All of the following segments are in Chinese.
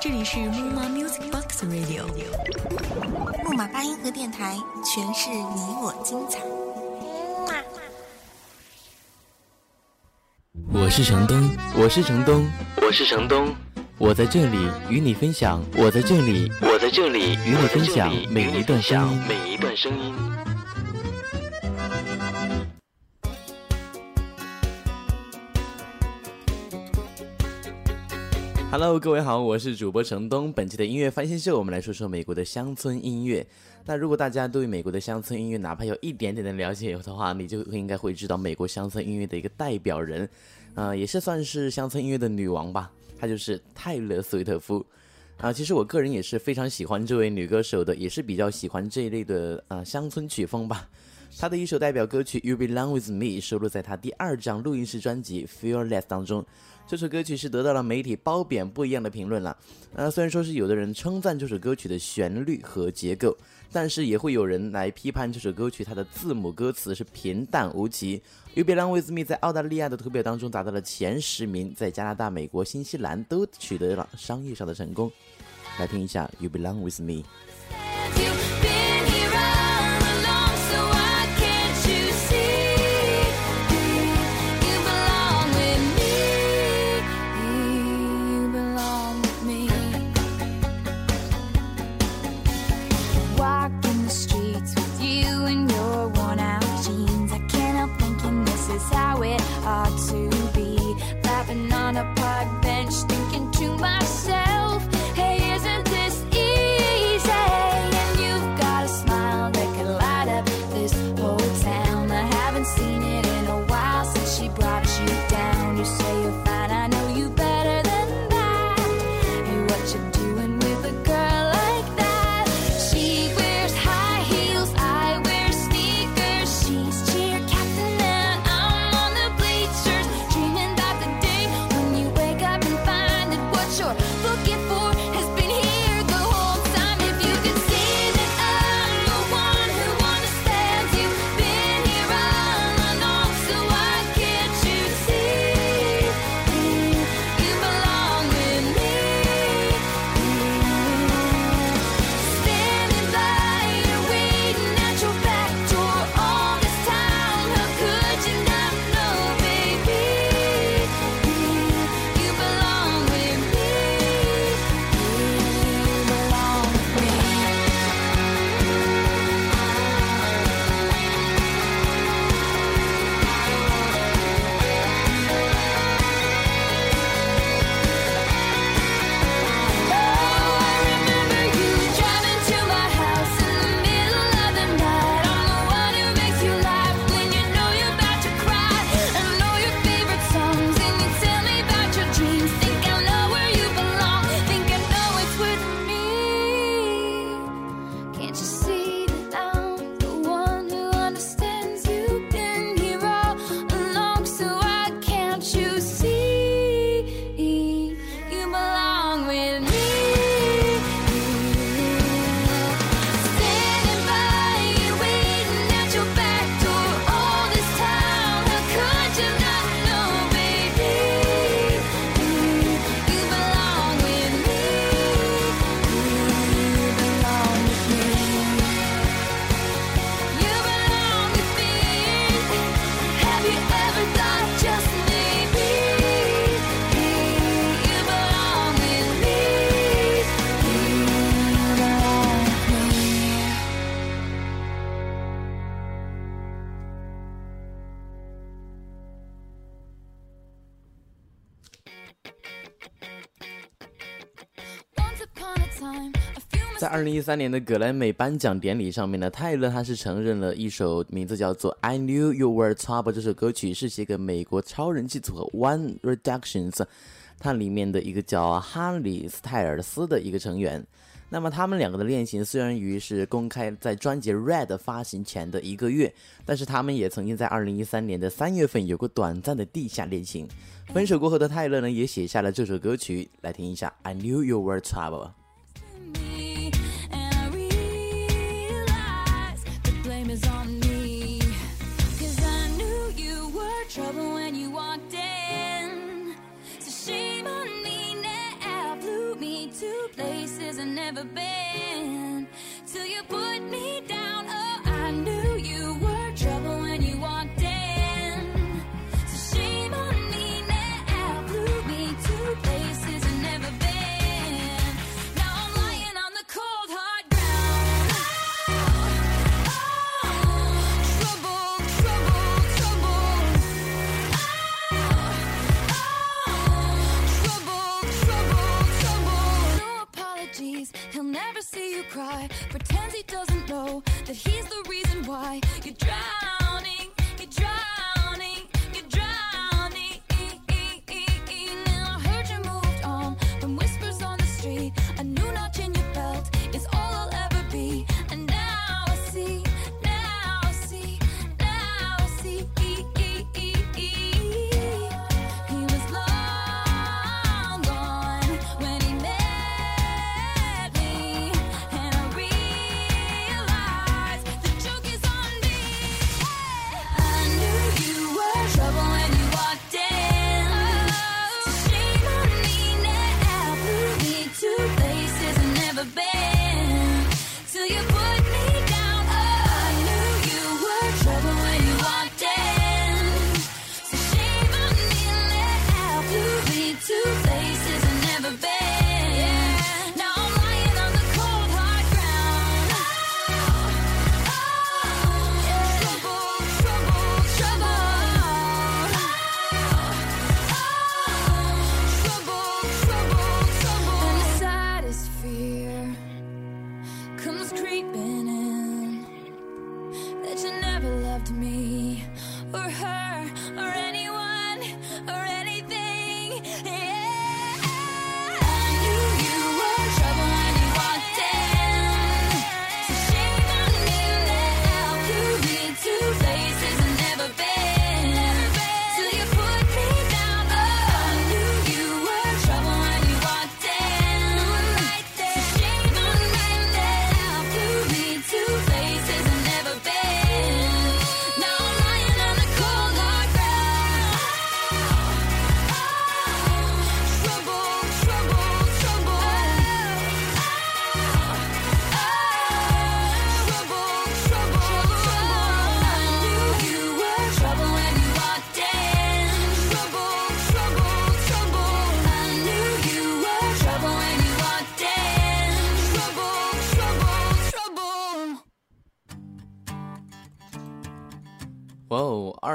这里是木马 Music Box Radio，木马八音盒电台，诠释你我精彩。我是程东，我是程东，我是程东，我在这里与你分享，我在这里，我在这里与你分享每一段声音，每一段声音。Hello，各位好，我是主播程东。本期的音乐翻新秀，我们来说说美国的乡村音乐。那如果大家对美国的乡村音乐哪怕有一点点的了解的话，你就应该会知道美国乡村音乐的一个代表人，呃，也是算是乡村音乐的女王吧。她就是泰勒·斯威特夫。啊，其实我个人也是非常喜欢这位女歌手的，也是比较喜欢这一类的呃乡村曲风吧。他的一首代表歌曲《You Belong With Me》收录在他第二张录音室专辑《Fearless》当中。这首歌曲是得到了媒体褒贬不一样的评论了。呃，虽然说是有的人称赞这首歌曲的旋律和结构，但是也会有人来批判这首歌曲它的字母歌词是平淡无奇。You Belong With Me 在澳大利亚的图表当中达到了前十名，在加拿大、美国、新西兰都取得了商业上的成功。来听一下《You Belong With Me》。在二零一三年的格莱美颁奖典礼上面呢，泰勒他是承认了一首名字叫做《I Knew You Were Trouble》这首歌曲是写给美国超人气组合 One Reductions，它里面的一个叫哈里斯泰尔斯的一个成员。那么他们两个的恋情虽然于是公开在专辑《Red》发行前的一个月，但是他们也曾经在二零一三年的三月份有过短暂的地下恋情。分手过后的泰勒呢，也写下了这首歌曲，来听一下《I Knew You Were Trouble》。never been till you put me down.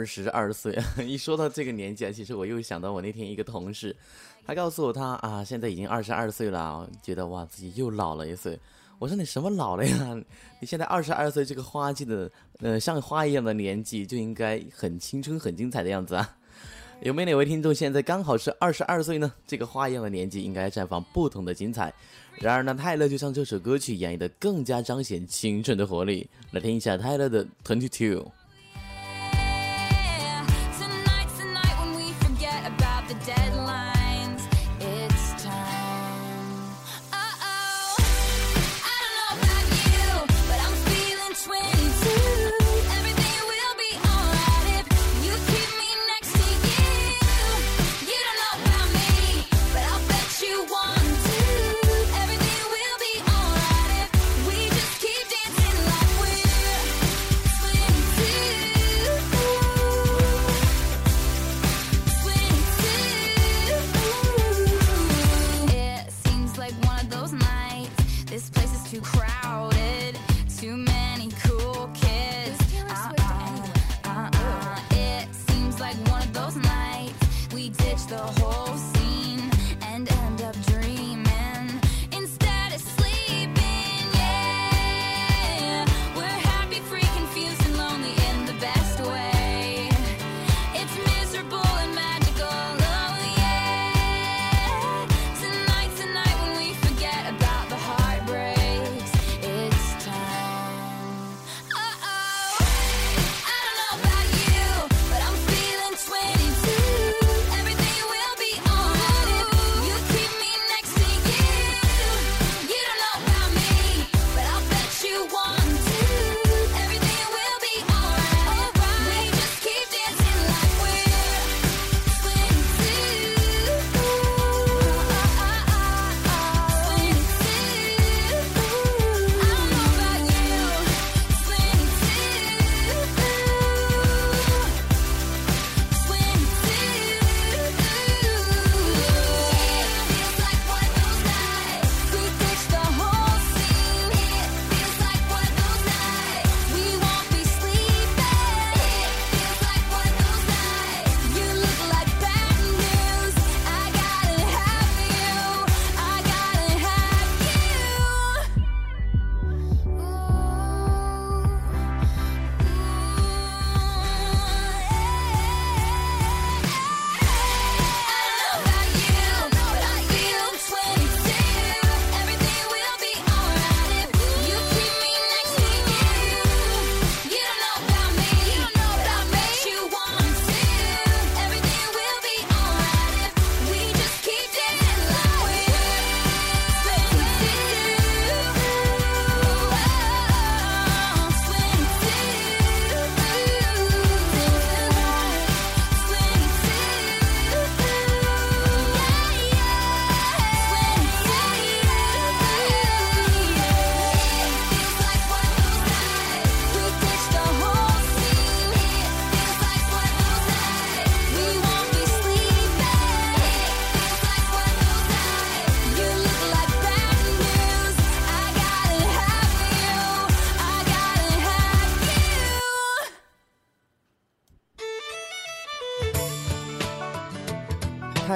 二十二岁。一说到这个年纪啊，其实我又想到我那天一个同事，他告诉我他啊，现在已经二十二岁了，觉得哇自己又老了一岁。我说你什么老了呀？你现在二十二岁这个花季的，呃，像花一样的年纪，就应该很青春、很精彩的样子啊。有没有哪位听众现在刚好是二十二岁呢？这个花一样的年纪应该绽放不同的精彩。然而呢，泰勒就像这首歌曲演绎的更加彰显青春的活力。来听一下泰勒的《Twenty Two》。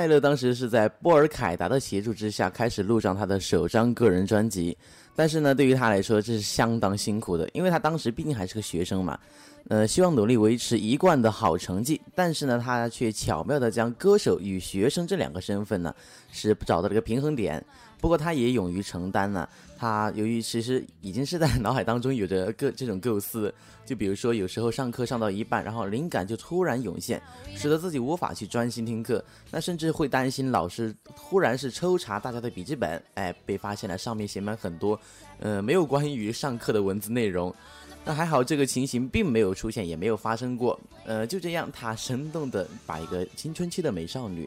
泰勒当时是在波尔凯达的协助之下开始录上他的首张个人专辑，但是呢，对于他来说这是相当辛苦的，因为他当时毕竟还是个学生嘛，呃，希望努力维持一贯的好成绩，但是呢，他却巧妙的将歌手与学生这两个身份呢是找到了一个平衡点。不过他也勇于承担呢。他由于其实已经是在脑海当中有着各这种构思，就比如说有时候上课上到一半，然后灵感就突然涌现，使得自己无法去专心听课。那甚至会担心老师忽然是抽查大家的笔记本，哎，被发现了上面写满很多，呃，没有关于上课的文字内容。那还好，这个情形并没有出现，也没有发生过。呃，就这样，他生动的把一个青春期的美少女。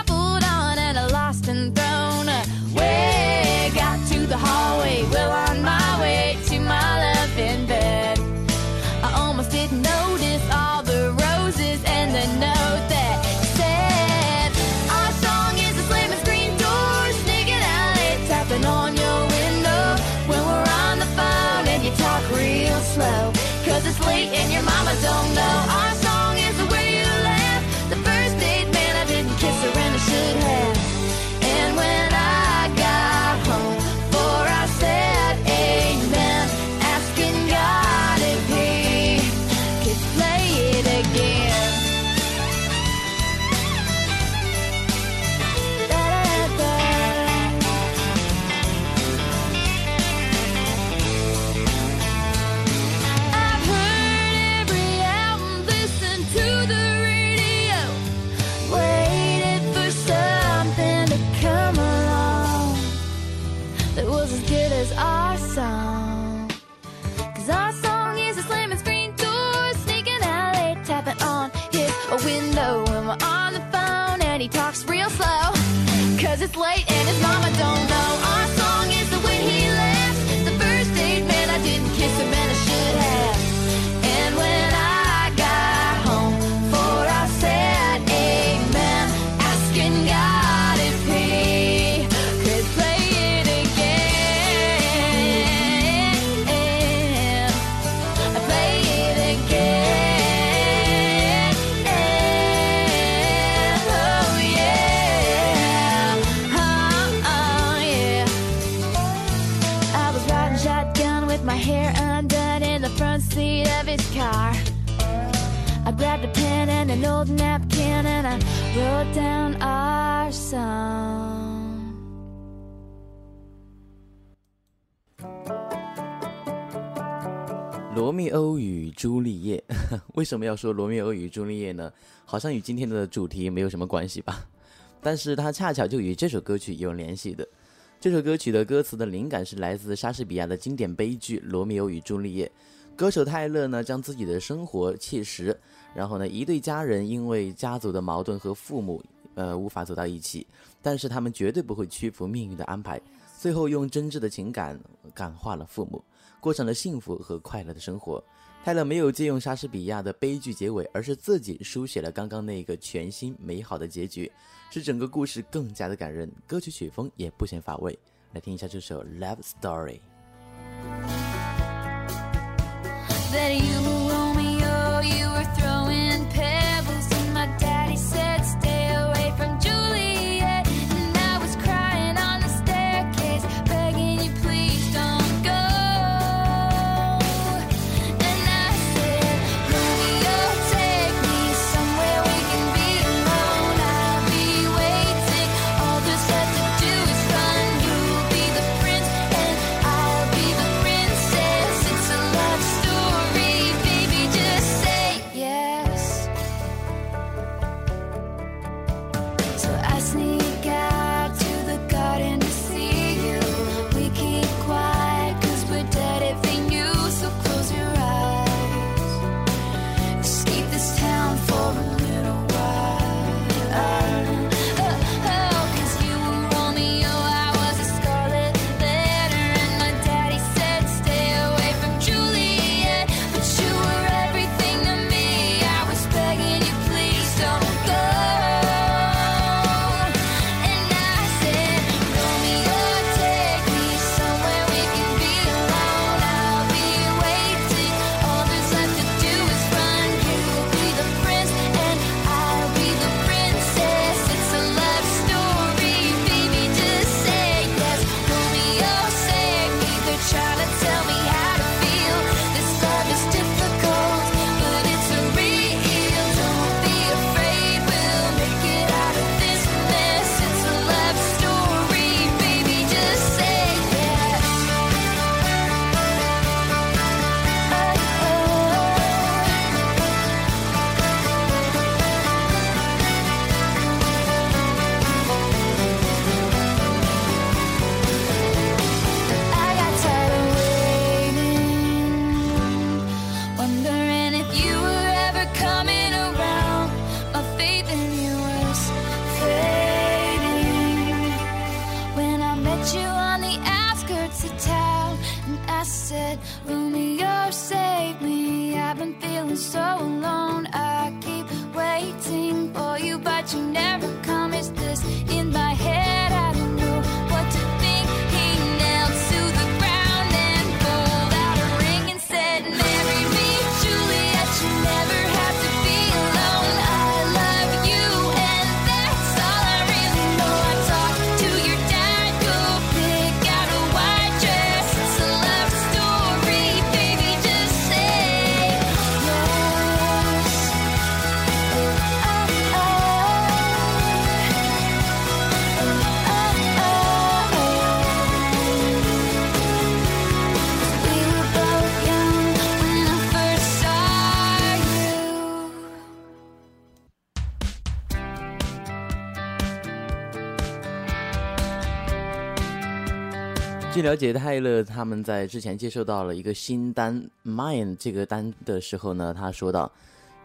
lost and thrown away. Got to the hallway, well on my way to my loving bed. I almost didn't notice 什么要说罗密欧与朱丽叶呢？好像与今天的主题没有什么关系吧？但是它恰巧就与这首歌曲有联系的。这首歌曲的歌词的灵感是来自莎士比亚的经典悲剧《罗密欧与朱丽叶》。歌手泰勒呢，将自己的生活切实，然后呢，一对家人因为家族的矛盾和父母，呃，无法走到一起，但是他们绝对不会屈服命运的安排，最后用真挚的情感感化了父母，过上了幸福和快乐的生活。泰勒没有借用莎士比亚的悲剧结尾，而是自己书写了刚刚那个全新美好的结局，使整个故事更加的感人，歌曲曲风也不显乏味。来听一下这首《Love Story》。了解，泰勒他们在之前接受到了一个新单《Mine》这个单的时候呢，他说到，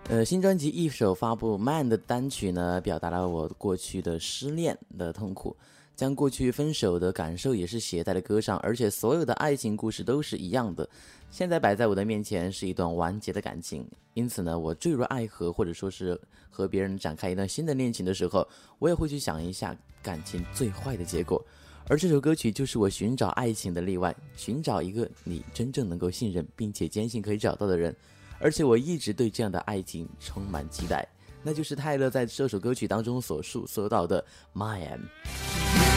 呃，新专辑一首发布《Man》的单曲呢，表达了我过去的失恋的痛苦，将过去分手的感受也是写在了歌上，而且所有的爱情故事都是一样的。现在摆在我的面前是一段完结的感情，因此呢，我坠入爱河或者说是和别人展开一段新的恋情的时候，我也会去想一下感情最坏的结果。而这首歌曲就是我寻找爱情的例外，寻找一个你真正能够信任并且坚信可以找到的人。而且我一直对这样的爱情充满期待，那就是泰勒在这首歌曲当中所述说到的 “My am”。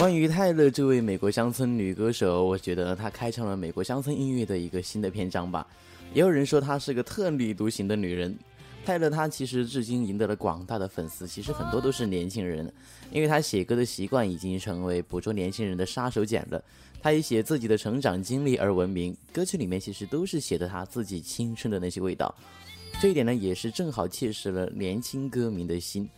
关于泰勒这位美国乡村女歌手，我觉得她开创了美国乡村音乐的一个新的篇章吧。也有人说她是个特立独行的女人。泰勒她其实至今赢得了广大的粉丝，其实很多都是年轻人，因为她写歌的习惯已经成为捕捉年轻人的杀手锏了。她以写自己的成长经历而闻名，歌曲里面其实都是写的她自己青春的那些味道。这一点呢，也是正好切实了年轻歌迷的心，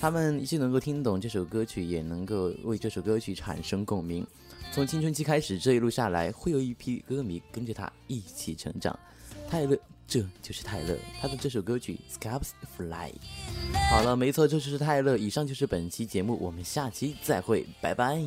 他们既能够听懂这首歌曲，也能够为这首歌曲产生共鸣。从青春期开始，这一路下来，会有一批歌迷跟着他一起成长。泰勒。这就是泰勒，他的这首歌曲《Scars Fly》。好了，没错，这就是泰勒。以上就是本期节目，我们下期再会，拜拜。